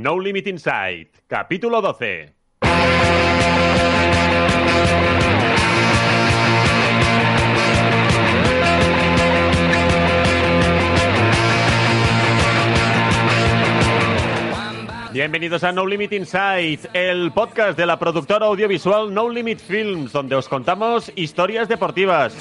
No Limit Inside, capítulo 12. Bienvenidos a No Limit Inside, el podcast de la productora audiovisual No Limit Films, donde os contamos historias deportivas.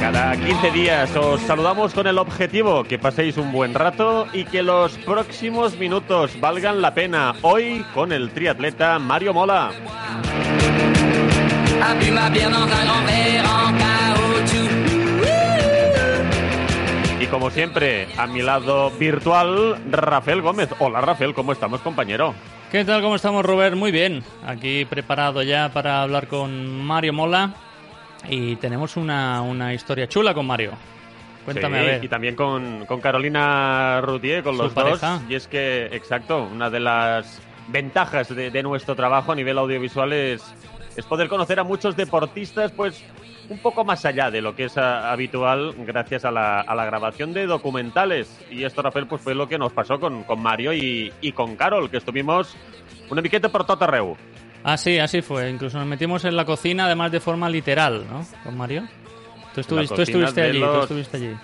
Cada 15 días os saludamos con el objetivo que paséis un buen rato y que los próximos minutos valgan la pena. Hoy con el triatleta Mario Mola. Y como siempre, a mi lado virtual, Rafael Gómez. Hola Rafael, ¿cómo estamos, compañero? ¿Qué tal? ¿Cómo estamos, Robert? Muy bien. Aquí preparado ya para hablar con Mario Mola. Y tenemos una, una historia chula con Mario. Cuéntame Sí, a ver. Y también con, con Carolina Routier, con los dos. pareja. Y es que, exacto, una de las ventajas de, de nuestro trabajo a nivel audiovisual es, es poder conocer a muchos deportistas, pues un poco más allá de lo que es a- habitual gracias a la, a la grabación de documentales. Y esto, Rafael, pues fue lo que nos pasó con, con Mario y, y con Carol, que estuvimos una miqueta por tot arreu. Ah, sí, así fue. Incluso nos metimos en la cocina, además de forma literal, ¿no? Con Mario. Tú estuviste, tú estuviste allí, tú estuviste allí.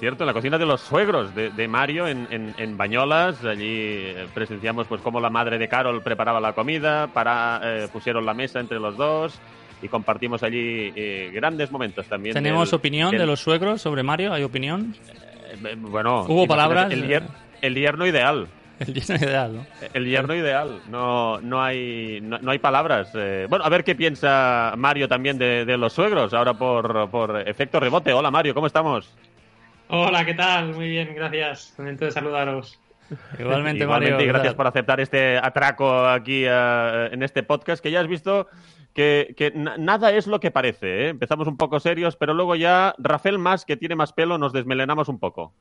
Cierto, en la cocina de los suegros de, de Mario en, en, en Bañolas. Allí eh, presenciamos pues cómo la madre de Carol preparaba la comida, para, eh, pusieron la mesa entre los dos y compartimos allí eh, grandes momentos también. ¿Tenemos del- opinión del- de los suegros sobre Mario? ¿Hay opinión? eh, bueno, ¿Hubo palabras? El, el yerno ideal. El lleno ideal, ¿no? El yerno ideal. No, no, hay, no, no hay palabras. Eh, bueno, a ver qué piensa Mario también de, de los suegros, ahora por, por efecto rebote. Hola Mario, ¿cómo estamos? Hola, ¿qué tal? Muy bien, gracias. Contento de saludaros. Igualmente, Igualmente, Mario. y gracias por aceptar este atraco aquí eh, en este podcast, que ya has visto que, que na- nada es lo que parece. ¿eh? Empezamos un poco serios, pero luego ya Rafael más, que tiene más pelo, nos desmelenamos un poco.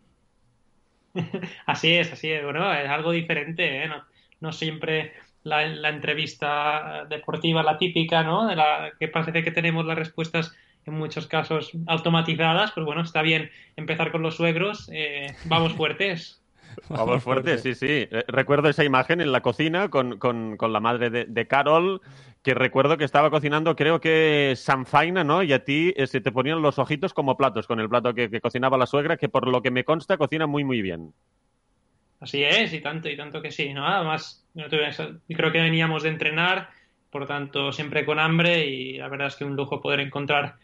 Así es, así es. Bueno, es algo diferente, ¿eh? No, no siempre la, la entrevista deportiva, la típica, ¿no? De la que parece que tenemos las respuestas en muchos casos automatizadas. Pues bueno, está bien empezar con los suegros. eh, vamos fuertes. Vamos fuertes, sí, sí. Eh, Recuerdo esa imagen en la cocina con, con- con la madre de, de Carol, que recuerdo que estaba cocinando, creo que sanfaina, ¿no? Y a ti eh, se te ponían los ojitos como platos con el plato que, que cocinaba la suegra, que por lo que me consta cocina muy, muy bien. Así es, y tanto, y tanto que sí, ¿no? Además, no creo que veníamos de entrenar, por tanto, siempre con hambre, y la verdad es que un lujo poder encontrar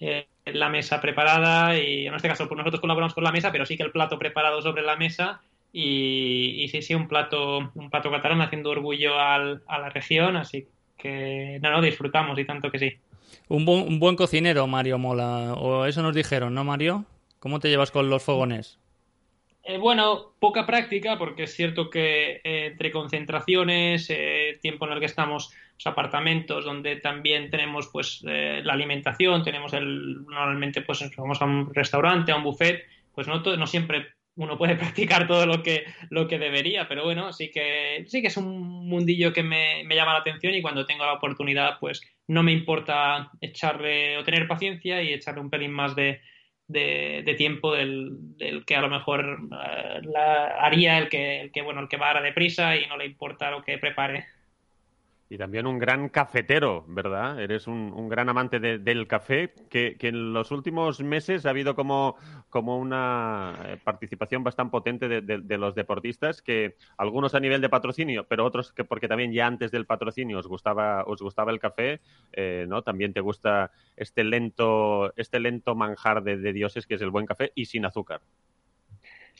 eh, la mesa preparada, y en este caso, pues nosotros colaboramos con la mesa, pero sí que el plato preparado sobre la mesa, y, y sí, sí, un plato, un plato catalán haciendo orgullo al- a la región, así que, no, no, disfrutamos, y tanto que sí. Un, bu- un buen cocinero, Mario Mola. O eso nos dijeron, ¿no, Mario? ¿Cómo te llevas con los fogones? Eh, bueno, poca práctica, porque es cierto que eh, entre concentraciones, eh, tiempo en el que estamos, los apartamentos donde también tenemos pues la alimentación, tenemos el normalmente pues vamos a un restaurante, a un buffet, pues no no siempre uno puede practicar todo lo que lo que debería, pero bueno, sí que sí que es un mundillo que me, me llama la atención y cuando tengo la oportunidad, pues no me importa echarle o tener paciencia y echarle un pelín más de de, tiempo del, del que a lo mejor eh, la haría el que, el que, bueno, el que va a deprisa y no le importa lo que prepare. Y también un gran cafetero, ¿verdad? Eres un, gran amante de- del café, que, en los últimos meses ha habido como, una eh, participación bastante potente de, de- los deportistas, que algunos a nivel de patrocinio, pero otros que porque también ya antes del patrocinio os gustaba, os gustaba el café, eh, ¿no? También te gusta este lento, este lento manjar de dioses que es el buen café y sin azúcar.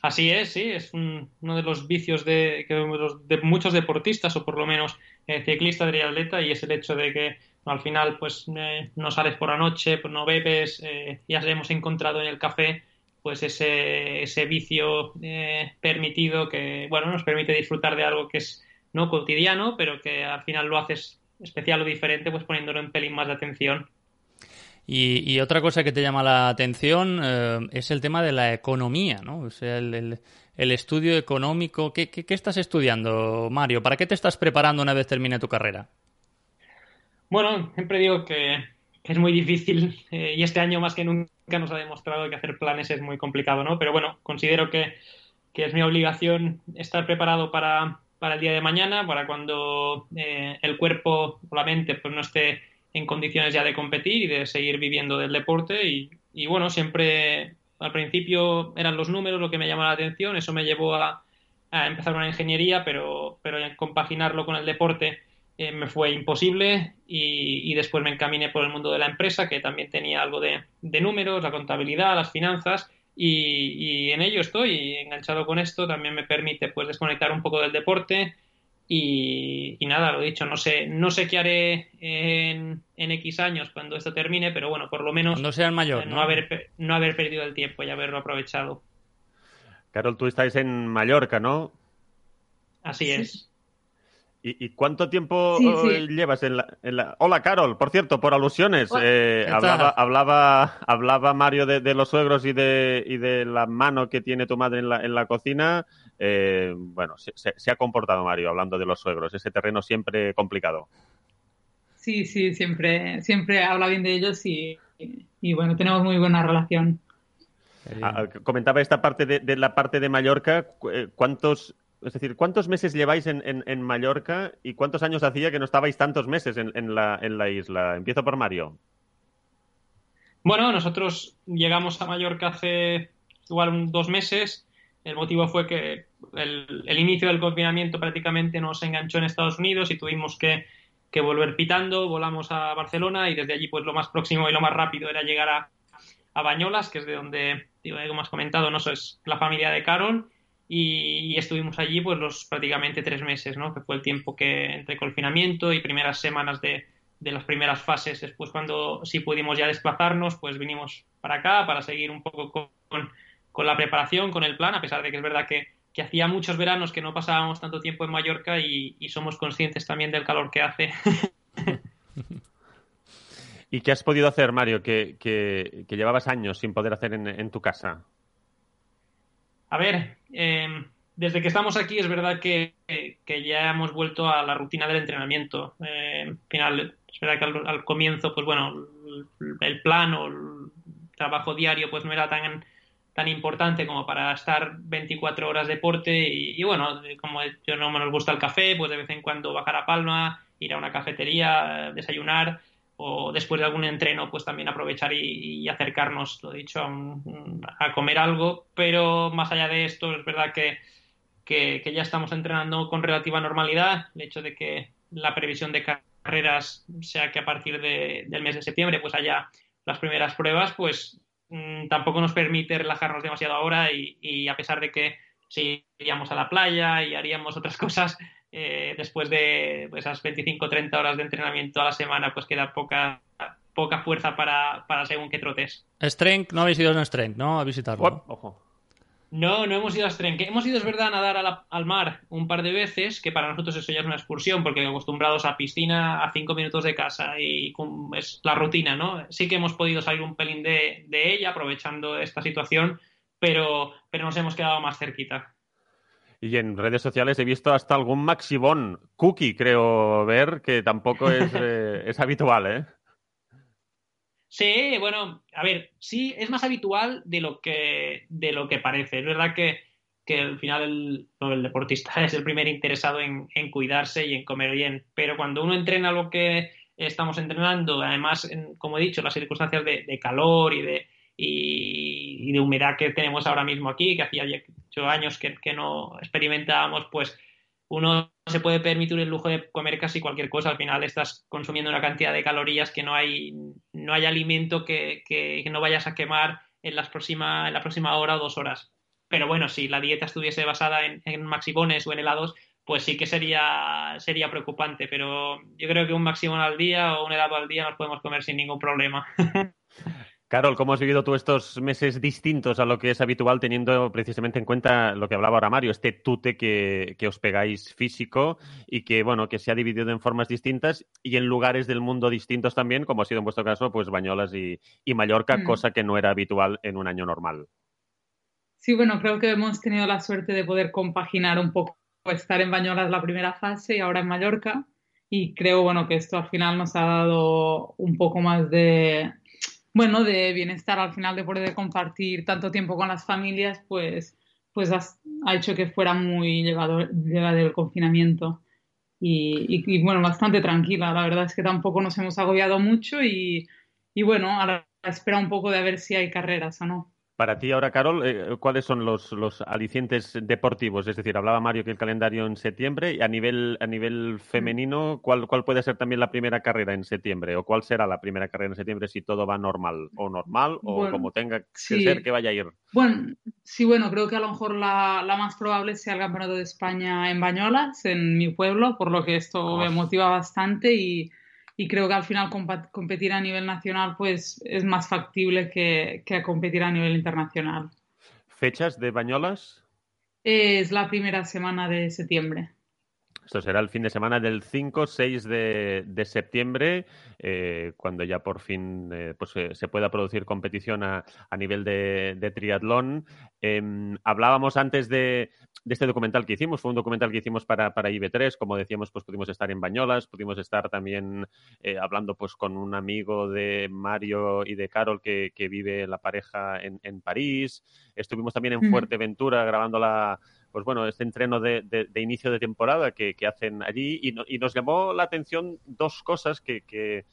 Así es, sí, es un- uno de los vicios de, de muchos deportistas, o por lo menos eh, ciclistas de atleta, y es el hecho de que al final pues eh, no sales por la noche, pues no bebes, eh, ya hemos encontrado en el café pues ese, ese vicio eh, permitido que bueno nos permite disfrutar de algo que es no cotidiano, pero que al final lo haces especial o diferente, pues poniéndolo en pelín más de atención. Y, y otra cosa que te llama la atención eh, es el tema de la economía, ¿no? O sea, el, estudio económico. ¿Qué, qué, qué estás estudiando, Mario? ¿Para qué te estás preparando una vez termine tu carrera? Bueno, siempre digo que, es muy difícil eh, y este año más que nunca nos ha demostrado que hacer planes es muy complicado, ¿no? Pero bueno, considero que, que es mi obligación estar preparado para, para el día de mañana, para cuando eh, el cuerpo o la mente pues no esté en condiciones ya de competir y de seguir viviendo del deporte y, y bueno, siempre al principio eran los números lo que me llamaba la atención, eso me llevó a, a empezar una ingeniería, pero, pero compaginarlo con el deporte eh, me fue imposible y, después me encaminé por el mundo de la empresa, que también tenía algo de, números, la contabilidad, las finanzas, y, en ello estoy enganchado con esto, también me permite pues desconectar un poco del deporte y, nada, lo he dicho, no sé, no sé qué haré en, X años cuando esto termine, pero bueno, por lo menos no, sea mayor, ¿no? haber, no haber perdido el tiempo y haberlo aprovechado. Carol, tú estáis en Mallorca, ¿no? Así es. ¿Y, cuánto tiempo eh, llevas en la, Hola, Carol, por cierto, por alusiones. Eh, hablaba, hablaba, hablaba, Mario de, los suegros y de, y de la mano que tiene tu madre en la, en la cocina. Eh, bueno, se, ha comportado Mario hablando de los suegros, ese terreno siempre complicado. Sí, sí, siempre, siempre habla bien de ellos y, y bueno, tenemos muy buena relación. Ah, comentaba esta parte de, de, la parte de Mallorca. ¿Cuántos es decir, ¿cuántos meses lleváis en, en, Mallorca y cuántos años hacía que no estabais tantos meses en, en, la, en la isla? Empiezo por Mario. Bueno, nosotros llegamos a Mallorca hace igual dos meses. El motivo fue que el, inicio del confinamiento prácticamente nos enganchó en Estados Unidos y tuvimos que, volver pitando. Volamos a Barcelona y desde allí, pues lo más próximo y lo más rápido era llegar a, a Bañolas, que es de donde, como has comentado, no es la familia de Carol y, estuvimos allí pues los prácticamente tres meses, ¿no? Que fue el tiempo que entre confinamiento y primeras semanas de, de las primeras fases. Después cuando sí pudimos ya desplazarnos, pues vinimos para acá para seguir un poco con, con, la preparación, con el plan, a pesar de que es verdad que, que hacía muchos veranos que no pasábamos tanto tiempo en Mallorca y, somos conscientes también del calor que hace. ¿Y qué has podido hacer, Mario, que, que, llevabas años sin poder hacer en, en tu casa? A ver, em, desde que estamos aquí es verdad que, ya hemos vuelto a la rutina del entrenamiento. Eh, al final, es verdad que al, comienzo, pues bueno, el, plan o el trabajo diario pues no era tan tan importante como para estar 24 horas de deporte y, bueno, como yo no me nos gusta el café, pues de vez en cuando bajar a Palma, ir a una cafetería, desayunar o después de algún entreno, pues también aprovechar y, acercarnos, lo dicho, a, comer algo. Pero más allá de esto, es verdad que, que, ya estamos entrenando con relativa normalidad. El hecho de que la previsión de carreras sea que a partir del mes de septiembre pues haya las primeras pruebas, pues mm, tampoco nos permite relajarnos demasiado ahora y, y a pesar de que si iríamos a la playa y haríamos otras cosas, eh, después de pues, esas 25-30 horas de entrenamiento a la semana, pues queda poca poca fuerza para, para según qué trotes. Strength, no habéis ido en Strength, ¿no? A visitarlo. ojo. No, no hemos ido a Strength. Hemos ido, es verdad, a nadar al mar un par de veces, que para nosotros eso ya es una excursión, porque acostumbrados a piscina a cinco minutos de casa y es la rutina, ¿no? Sí que hemos podido salir un pelín de, de ella, aprovechando esta situación, pero, pero nos hemos quedado más cerquita. Y en redes sociales he visto hasta algún Maxibón cookie, creo ver, que tampoco es, eh, es habitual, ¿eh? Sí, bueno, a ver, sí, es más habitual de lo que, de lo que parece. Es verdad que, que al final el, el, deportista es el primer interesado en, en, cuidarse y en comer bien, pero cuando uno entrena lo que estamos entrenando, además, como he dicho, las circunstancias de calor y de, y, de humedad que tenemos ahora mismo aquí, que hacía ocho años que, no experimentábamos, pues uno se puede permitir el lujo de comer casi cualquier cosa. Al final estás consumiendo una cantidad de calorías que no hay, no hay alimento que, que, no vayas a quemar en, las próxima, en la próxima hora o dos horas. Pero bueno, si la dieta estuviese basada en, en o en helados, pues sí que sería, sería preocupante. Pero yo creo que un maximón al día o un helado al día nos podemos comer sin ningún problema. Carol, ¿cómo has vivido tú estos meses distintos a lo que es habitual, teniendo precisamente en cuenta lo que hablaba ahora Mario, este tute que, os pegáis físico y que, bueno, que se ha dividido en formas distintas y en lugares del mundo distintos también, como ha sido en vuestro caso, pues Bañolas y, Mallorca, mm. cosa que no era habitual en un año normal? Sí, bueno, creo que hemos tenido la suerte de poder compaginar un poco estar en Bañolas la primera fase y ahora en Mallorca. y creo, bueno, que esto al final nos ha dado un poco más de, bueno, de bienestar al final de poder compartir tanto tiempo con las familias, pues, pues ha hecho que fuera muy llegado, llegado el confinamiento. Y, y, bueno, bastante tranquila. La verdad es que tampoco nos hemos agobiado mucho y, y bueno, ahora espera un poco de ver si hay carreras o no. Para ti ahora, Carol, eh, ¿cuáles son los, los, alicientes deportivos? Es decir, hablaba Mario que el calendario en septiembre y a nivel, a nivel femenino, ¿cuál, ¿cuál puede ser también la primera carrera en septiembre? ¿O cuál será la primera carrera en septiembre si todo va normal? ¿O normal? ¿O como tenga que ser que vaya a ir? Bueno, sí, bueno, creo que a lo mejor la, la, más probable sea el Campeonato de España en Bañolas, en mi pueblo, por lo que esto me motiva bastante y y creo que al final competir a nivel nacional pues es más factible que, que competir a nivel internacional. ¿Fechas de Bañolas? Es la primera semana de septiembre. Esto será el fin de semana del 5-6 de, septiembre, eh, cuando ya por fin eh, pues, eh, se pueda producir competición a, nivel de, triatlón. Em, hablábamos antes de, este documental que hicimos, fue un documental que hicimos para, para IB3, como decíamos, pues pudimos estar en Bañolas, pudimos estar también hablando pues con un amigo de Mario y de Carol que, vive la pareja en, en París, estuvimos también en Fuerteventura grabando la pues bueno, este entreno de, inicio de temporada que, hacen allí y, nos llamó la atención dos cosas que,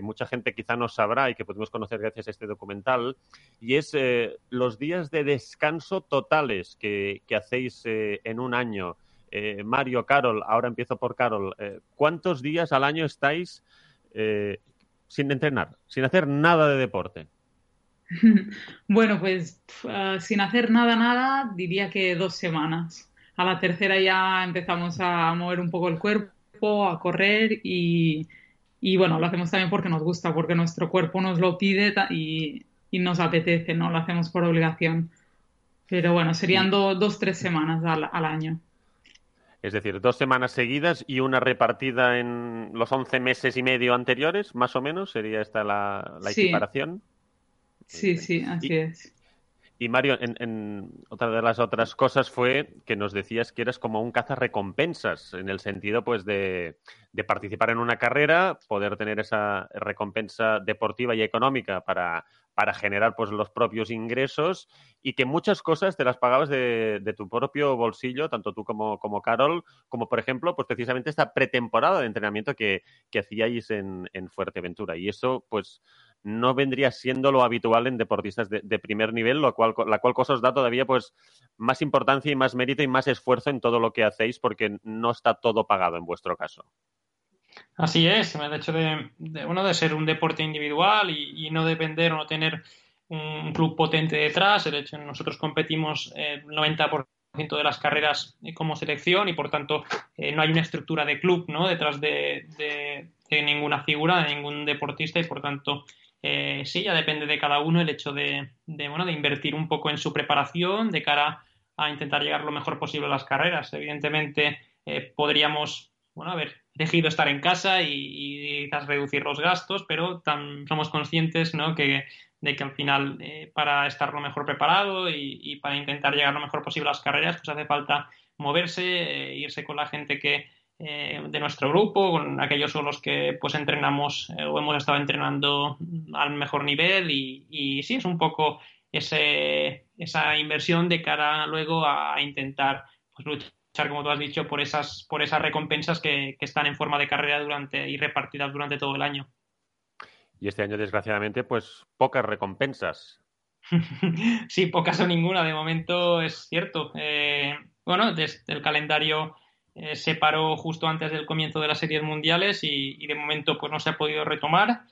mucha gente quizá no sabrá y que podemos conocer gracias a este documental, y es eh, los días de descanso totales que, hacéis eh, en un año. Eh, Mario, Carol, ahora empiezo por Carol, ¿cuántos días al año estáis sin entrenar, sin hacer nada de deporte? Bueno, pues ah, sin hacer nada, nada, diría que dos semanas. A la tercera ya empezamos a mover un poco el cuerpo, a correr y, bueno, lo hacemos también porque nos gusta, porque nuestro cuerpo nos lo pide y, nos apetece, no lo hacemos por obligación. Pero bueno, serían dos, tres semanas al, año. Es decir, dos semanas seguidas y una repartida en los once meses y medio anteriores, más o menos, sería esta la, la equiparación. Sí, sí, así es. Y Mario, en, otra de las otras cosas fue que nos decías que eras como un recompensas en el sentido pues de, participar en una carrera, poder tener esa recompensa deportiva y económica para, para generar pues los propios ingresos y que muchas cosas te las pagabas de, tu propio bolsillo, tanto tú como, como Carol, como por ejemplo, pues precisamente esta pretemporada de entrenamiento que, que hacíais en, en Fuerteventura. Y eso, pues no vendría siendo lo habitual en deportistas de, primer nivel, lo cual, la cual cosa os da todavía pues más importancia y más mérito y más esfuerzo en todo lo que hacéis porque no está todo pagado en vuestro caso. Así es, el hecho de, uno de ser un deporte individual y, no depender o no tener un club potente detrás, el hecho de nosotros competimos el 90% de las carreras como selección y por tanto eh, no hay una estructura de club ¿no? detrás de, de, ninguna figura, de ningún deportista y por tanto eh, sí, ya depende de cada uno el hecho de, bueno, de invertir un poco en su preparación de cara a intentar llegar lo mejor posible a las carreras. Evidentemente, eh, podríamos bueno, haber elegido estar en casa y, quizás reducir los gastos, pero somos conscientes ¿no? que, de que al final, eh, para estar lo mejor preparado y, para intentar llegar lo mejor posible a las carreras, pues hace falta moverse, irse con la gente que, eh, de nuestro grupo, con aquellos con los que pues entrenamos eh, o hemos estado entrenando al mejor nivel y, sí, es un poco ese, esa inversión de cara luego a, intentar pues, luchar, como tú has dicho, por esas, por esas recompensas que, están en forma de carrera durante y repartidas durante todo el año. Y este año, desgraciadamente, pues pocas recompensas. sí, pocas o ninguna. De momento es cierto. Eh, bueno, desde el calendario eh, se paró justo antes del comienzo de las series mundiales y, de momento pues no se ha podido retomar.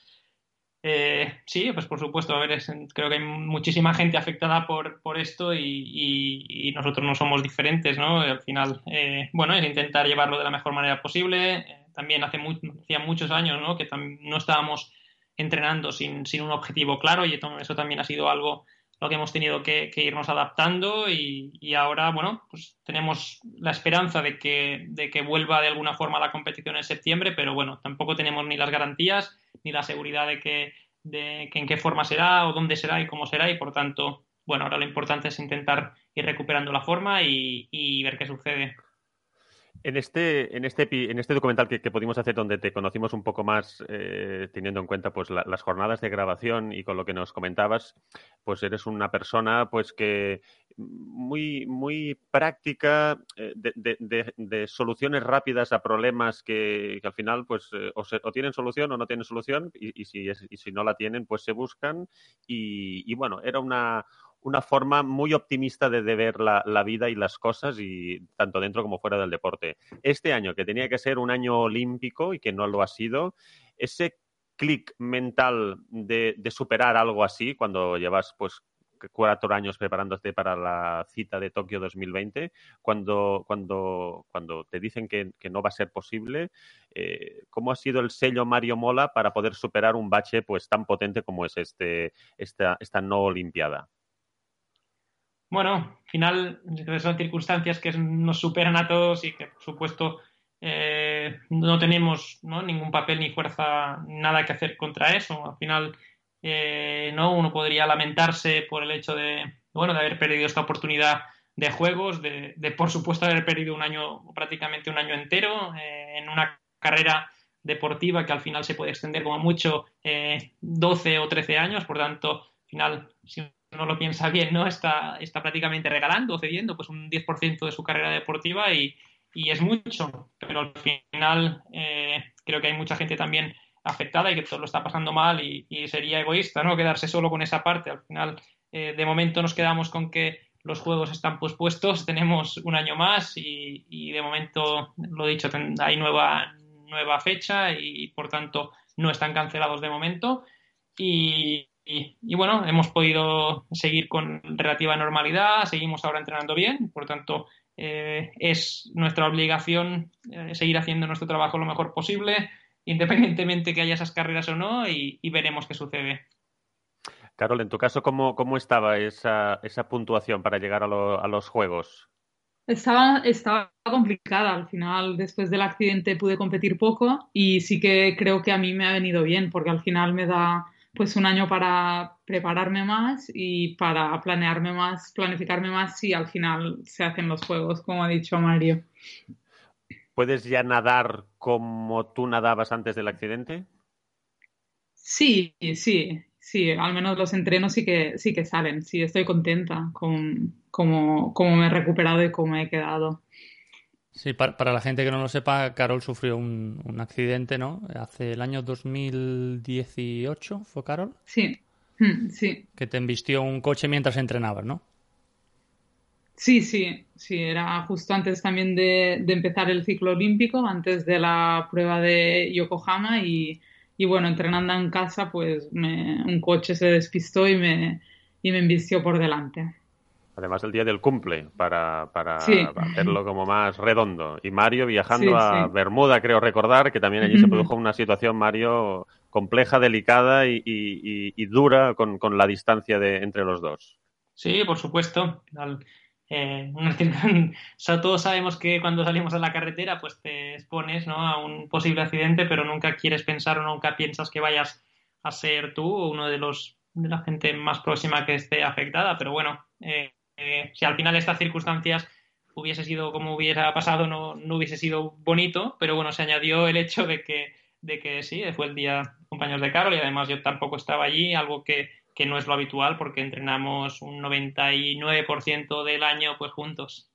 Eh, sí, pues por supuesto, a ver, creo que hay muchísima gente afectada por, por esto y, nosotros no somos diferentes, ¿no? Al final, eh, bueno, es intentar llevarlo de la mejor manera posible. también hace hacía muchos años, ¿no? Que no estábamos entrenando sin, sin un objetivo claro y eso también ha sido algo lo que hemos tenido que, irnos adaptando y, ahora, bueno, pues tenemos la esperanza de que, de que vuelva de alguna forma la competición en septiembre, pero bueno, tampoco tenemos ni las garantías ni la seguridad de que, de que en qué forma será o dónde será y cómo será y por tanto, bueno, ahora lo importante es intentar ir recuperando la forma y, ver qué sucede. En este, en este, en este documental que, pudimos hacer donde te conocimos un poco más, eh, teniendo en cuenta pues las jornadas de grabación y con lo que nos comentabas, pues eres una persona pues que muy, muy práctica eh, de, soluciones rápidas a problemas que, al final pues eh, o, tienen solución o no tienen solución y, si, y si no la tienen pues se buscan. Y bueno, era una una forma muy optimista de, ver la, vida y las cosas, y tanto dentro como fuera del deporte. Este año, que tenía que ser un año olímpico y que no lo ha sido, ese clic mental de, superar algo así cuando llevas pues cuatro años preparándote para la cita de Tokio 2020, cuando, cuando, cuando te dicen que, no va a ser posible, eh, ¿cómo ha sido el sello Mario Mola para poder superar un bache pues tan potente como es este, esta, esta no olimpiada? Bueno, al final son circunstancias que nos superan a todos y que, por supuesto, eh, no tenemos ningún papel ni fuerza, nada que hacer contra eso. Al final, eh, no uno podría lamentarse por el hecho de, bueno, de haber perdido esta oportunidad de juegos, de, por supuesto haber perdido un año, prácticamente un año entero, eh, en una carrera deportiva que al final se puede extender como mucho 12 o 13 años, por tanto, al final, si no lo piensa bien, ¿no? Está, está prácticamente regalando cediendo pues un 10% de su carrera deportiva y, es mucho, pero al final eh, creo que hay mucha gente también afectada y que todo lo está pasando mal y, sería egoísta, ¿no? Quedarse solo con esa parte. Al final, eh, de momento nos quedamos con que los juegos están pospuestos, tenemos un año más y, de momento, lo dicho, hay nueva, nueva fecha y por tanto no están cancelados de momento. Y, y, bueno, hemos podido seguir con relativa normalidad, seguimos ahora entrenando bien, por tanto, eh, es nuestra obligación eh, seguir haciendo nuestro trabajo lo mejor posible, independientemente que haya esas carreras o no, y, veremos qué sucede. Carol, en tu caso, ¿cómo, cómo estaba esa, esa puntuación para llegar a, a los Juegos? Estaba, estaba complicada. Al final, después del accidente, pude competir poco y sí que creo que a mí me ha venido bien porque al final me da pues un año para prepararme más y para planearme más, planificarme más si al final se hacen los juegos, como ha dicho Mario. ¿Puedes ya nadar como tú nadabas antes del accidente? Sí, sí, sí, al menos los entrenos sí que, sí que salen, sí, estoy contenta con cómo, cómo me he recuperado y cómo he quedado. Sí, para, la gente que no lo sepa, Carol sufrió un, un, accidente, ¿no? Hace el año 2018, ¿fue Carol? Sí, hmm, sí. Que te embistió un coche mientras entrenabas, ¿no? Sí, sí, sí, era justo antes también de, empezar el ciclo olímpico, antes de la prueba de Yokohama y, y bueno, entrenando en casa, pues un coche se despistó y me, y me embistió por delante. Además, el día del cumple, para, hacerlo como más redondo. Y Mario viajando a Bermuda, creo recordar, que también allí se produjo una situación, Mario, compleja, delicada y, dura con, la distancia de, entre los dos. Sí, por supuesto. Eh, todos sabemos que cuando salimos a la carretera, pues te expones a un posible accidente, pero nunca quieres pensar o nunca piensas que vayas a ser tú o uno de los de la gente más próxima que esté afectada. Pero bueno, eh, si al final estas circunstancias hubiese sido como hubiera pasado, no, no, hubiese sido bonito, pero bueno, se añadió el hecho de que, de que sí, fue el día compañeros de Carol y además yo tampoco estaba allí, algo que, que no es lo habitual porque entrenamos un 99% del año pues juntos.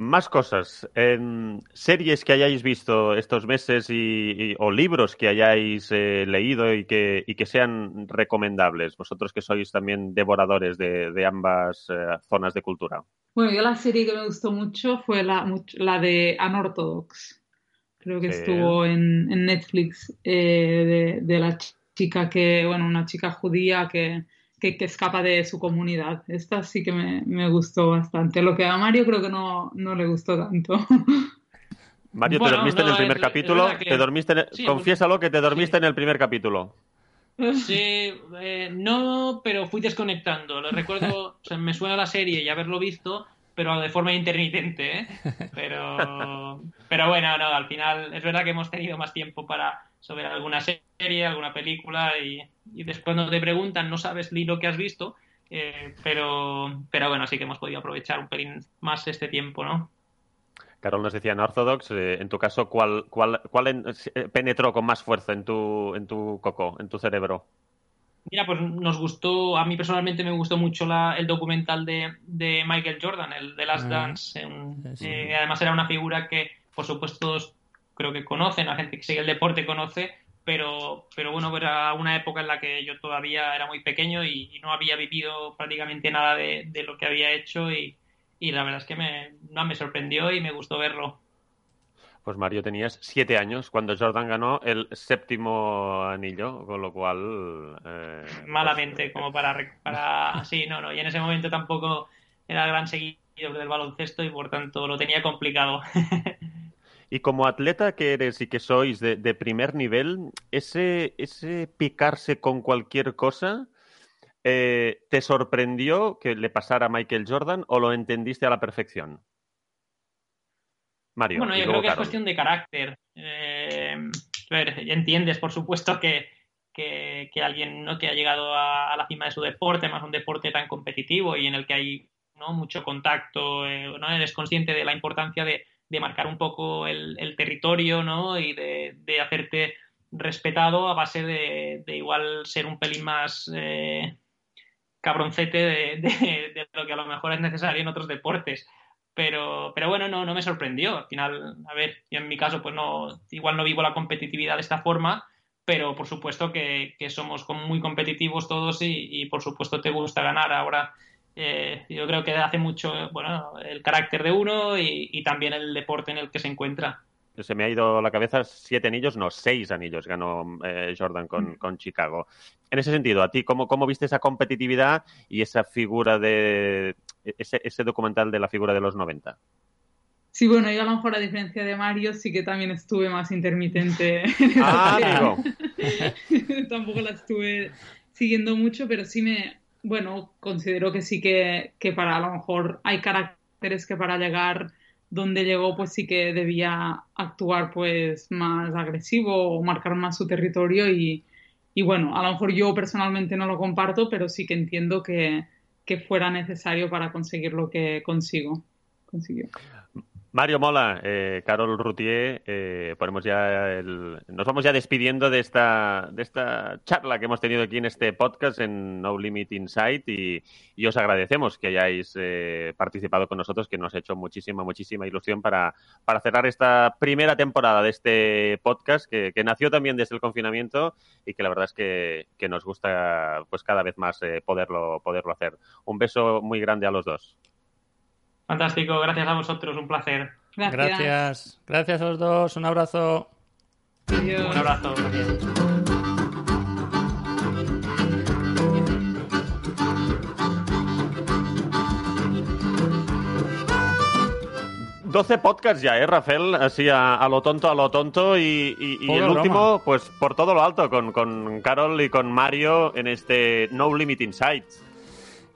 Más cosas. En series que hayáis visto estos meses y, o libros que hayáis eh, leído y que, y que sean recomendables, vosotros que sois también devoradores de, de ambas eh, zonas de cultura. Bueno, yo la serie que me gustó mucho fue la, la de Unorthodox. Creo que estuvo en, en Netflix eh, de, de la chica que, bueno, una chica judía que que, escapa de su comunidad. Esta sí que me, gustó bastante. Lo que a Mario creo que no, no le gustó tanto. Mario, ¿te dormiste en el primer capítulo? ¿Te dormiste Confiésalo que te dormiste en el primer capítulo. Sí, eh, no, pero fui desconectando. Lo recuerdo, o me suena la serie y haberlo visto, pero de forma intermitente, ¿eh? Pero, pero bueno, no, al final es verdad que hemos tenido más tiempo para sobre alguna serie, alguna película y, después no te preguntan, no sabes ni lo que has visto, eh, pero, pero bueno, sí que hemos podido aprovechar un pelín más este tiempo, ¿no? Carol nos decía en Orthodox, eh, en tu caso, ¿cuál, cuál, cuál eh, penetró con más fuerza en tu, en tu coco, en tu cerebro? Mira, pues nos gustó, a mí personalmente me gustó mucho la, el documental de, de, Michael Jordan, el de Last ah, Dance. Eh, además era una figura que, por supuesto, todos creo que conocen, la gente que sigue el deporte conoce, pero, pero bueno, era una época en la que yo todavía era muy pequeño y, no había vivido prácticamente nada de, de lo que había hecho y, y la verdad es que me, no, me sorprendió y me gustó verlo. Pues Mario, tenías siete años cuando Jordan ganó el séptimo anillo, con lo cual... Eh, Malamente, como para, para... Sí, no, no, y en ese momento tampoco era gran seguidor del baloncesto y por tanto lo tenía complicado. Y como atleta que eres y que sois de, de primer nivel, ese, ese picarse con cualquier cosa, eh, ¿te sorprendió que le pasara a Michael Jordan o lo entendiste a la perfección? Mario. Bueno, yo creo que es cuestión de carácter. Eh, entiendes, por supuesto, que, que, alguien ¿no? que ha llegado a, la cima de su deporte, más un deporte tan competitivo y en el que hay ¿no? mucho contacto, eh, ¿no? eres consciente de la importancia de, marcar un poco el, territorio ¿no? y de, hacerte respetado a base de, igual ser un pelín más cabroncete de, lo que a lo mejor es necesario en otros deportes. Pero, pero bueno, no, no me sorprendió. Al final, a ver, yo en mi caso, pues no, igual no vivo la competitividad de esta forma, pero por supuesto que, somos muy competitivos todos y, por supuesto te gusta ganar. Ahora, eh, yo creo que hace mucho, bueno, el carácter de uno y también el deporte en el que se encuentra se me ha ido la cabeza siete anillos, no, seis anillos ganó eh, Jordan mm. con, Chicago. En ese sentido, ¿a ti cómo, cómo viste esa competitividad y esa figura de ese, ese documental de la figura de los 90? Sí, bueno, yo a lo mejor a diferencia de Mario sí que también estuve más intermitente. ah, Tampoco la estuve siguiendo mucho, pero sí me, bueno, considero que sí que, que para a lo mejor hay caracteres que para llegar donde llegó pues sí que debía actuar pues más agresivo o marcar más su territorio y, y bueno, a lo mejor yo personalmente no lo comparto, pero sí que entiendo que, que fuera necesario para conseguir lo que consigo. Consiguió. Mario Mola, eh, Carol Routier, eh, ponemos ya el... nos vamos ya despidiendo de esta, de esta charla que hemos tenido aquí en este podcast en No Limit Insight y, os agradecemos que hayáis eh, participado con nosotros, que nos ha hecho muchísima, muchísima ilusión para, para cerrar esta primera temporada de este podcast que, que, nació también desde el confinamiento y que la verdad es que, que nos gusta pues cada vez más eh, poderlo, poderlo hacer. Un beso muy grande a los dos. Fantástico, gracias a vosotros, un placer. Gracias. Gracias, a los dos, un abrazo. Un abrazo, gracias. 12 podcasts ya, ¿eh, Rafael? Así a, lo tonto, a lo tonto. Y, el último, pues por todo lo alto, con, con Carol y con Mario en este No Limit Insights.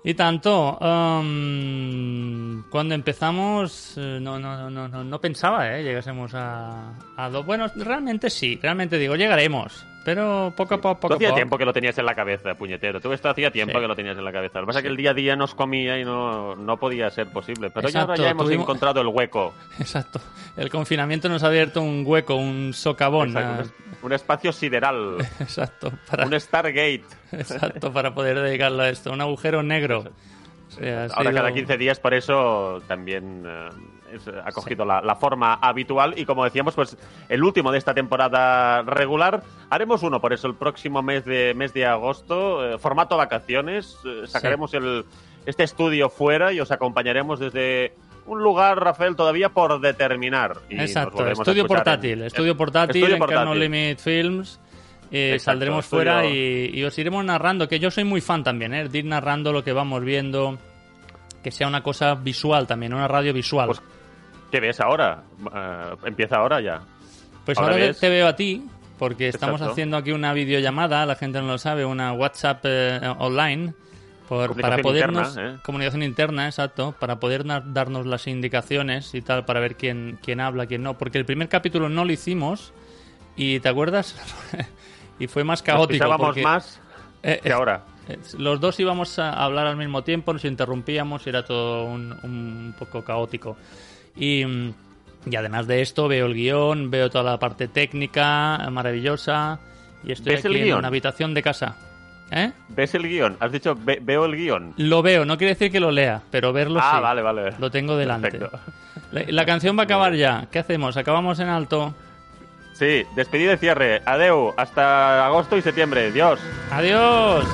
Y tanto, um, cuando empezamos eh, no, no, no, no, no pensaba, ¿eh? Llegásemos a, a dos. Bueno, realmente sí, realmente digo, llegaremos. Pero poco a poco. Poco, hacía tiempo que lo tenías en la cabeza, puñetero. Tú esto hacía tiempo que lo tenías en la cabeza. Lo que pasa es que el día a día nos comía y no, no podía ser posible. Pero ya ahora ya hemos encontrado el hueco. Exacto. El confinamiento nos ha abierto un hueco, un socavón. un, espacio sideral. Exacto. Para... Un Stargate. Exacto, para poder dedicarlo a esto. Un agujero negro. Ahora cada 15 días, por eso también ha cogido la, forma habitual. Y como decíamos, pues el último de esta temporada regular. Haremos uno, por eso el próximo mes de, mes de agosto, eh, formato vacaciones. Eh, sacaremos el, este estudio fuera y os acompañaremos desde un lugar, Rafael, todavía por determinar. Exacto, estudio portátil, estudio portátil en portátil. Limit Films. Eh, saldremos fuera y, os iremos narrando, que yo soy muy fan también, ¿eh? de ir narrando lo que vamos viendo, que sea una cosa visual también, una radio visual. Pues, ¿Qué ves ahora? Eh, empieza ahora ya. Pues ahora, te veo a ti, porque estamos haciendo aquí una videollamada, la gente no lo sabe, una WhatsApp eh, online. Por, para podernos comunicación interna exacto para poder darnos las indicaciones y tal para ver quién quién habla quién no porque el primer capítulo no lo hicimos y te acuerdas y fue más caótico. Nos más eh, que ahora. Los dos íbamos a hablar al mismo tiempo, nos interrumpíamos y era todo un, poco caótico. Y, Y además de esto, veo el guion, veo toda la parte técnica maravillosa. Y estoy aquí en una habitación de casa. ¿Eh? ¿Ves el guion? Has dicho veo el guion. Lo veo, no quiere decir que lo lea, pero verlo ah, sí. vale, vale. Lo tengo delante. La, canción va a acabar ya. ¿Qué hacemos? ¿Acabamos en alto? Sí, despedida de cierre. Adeu. Hasta agosto y septiembre. Dios. Adiós.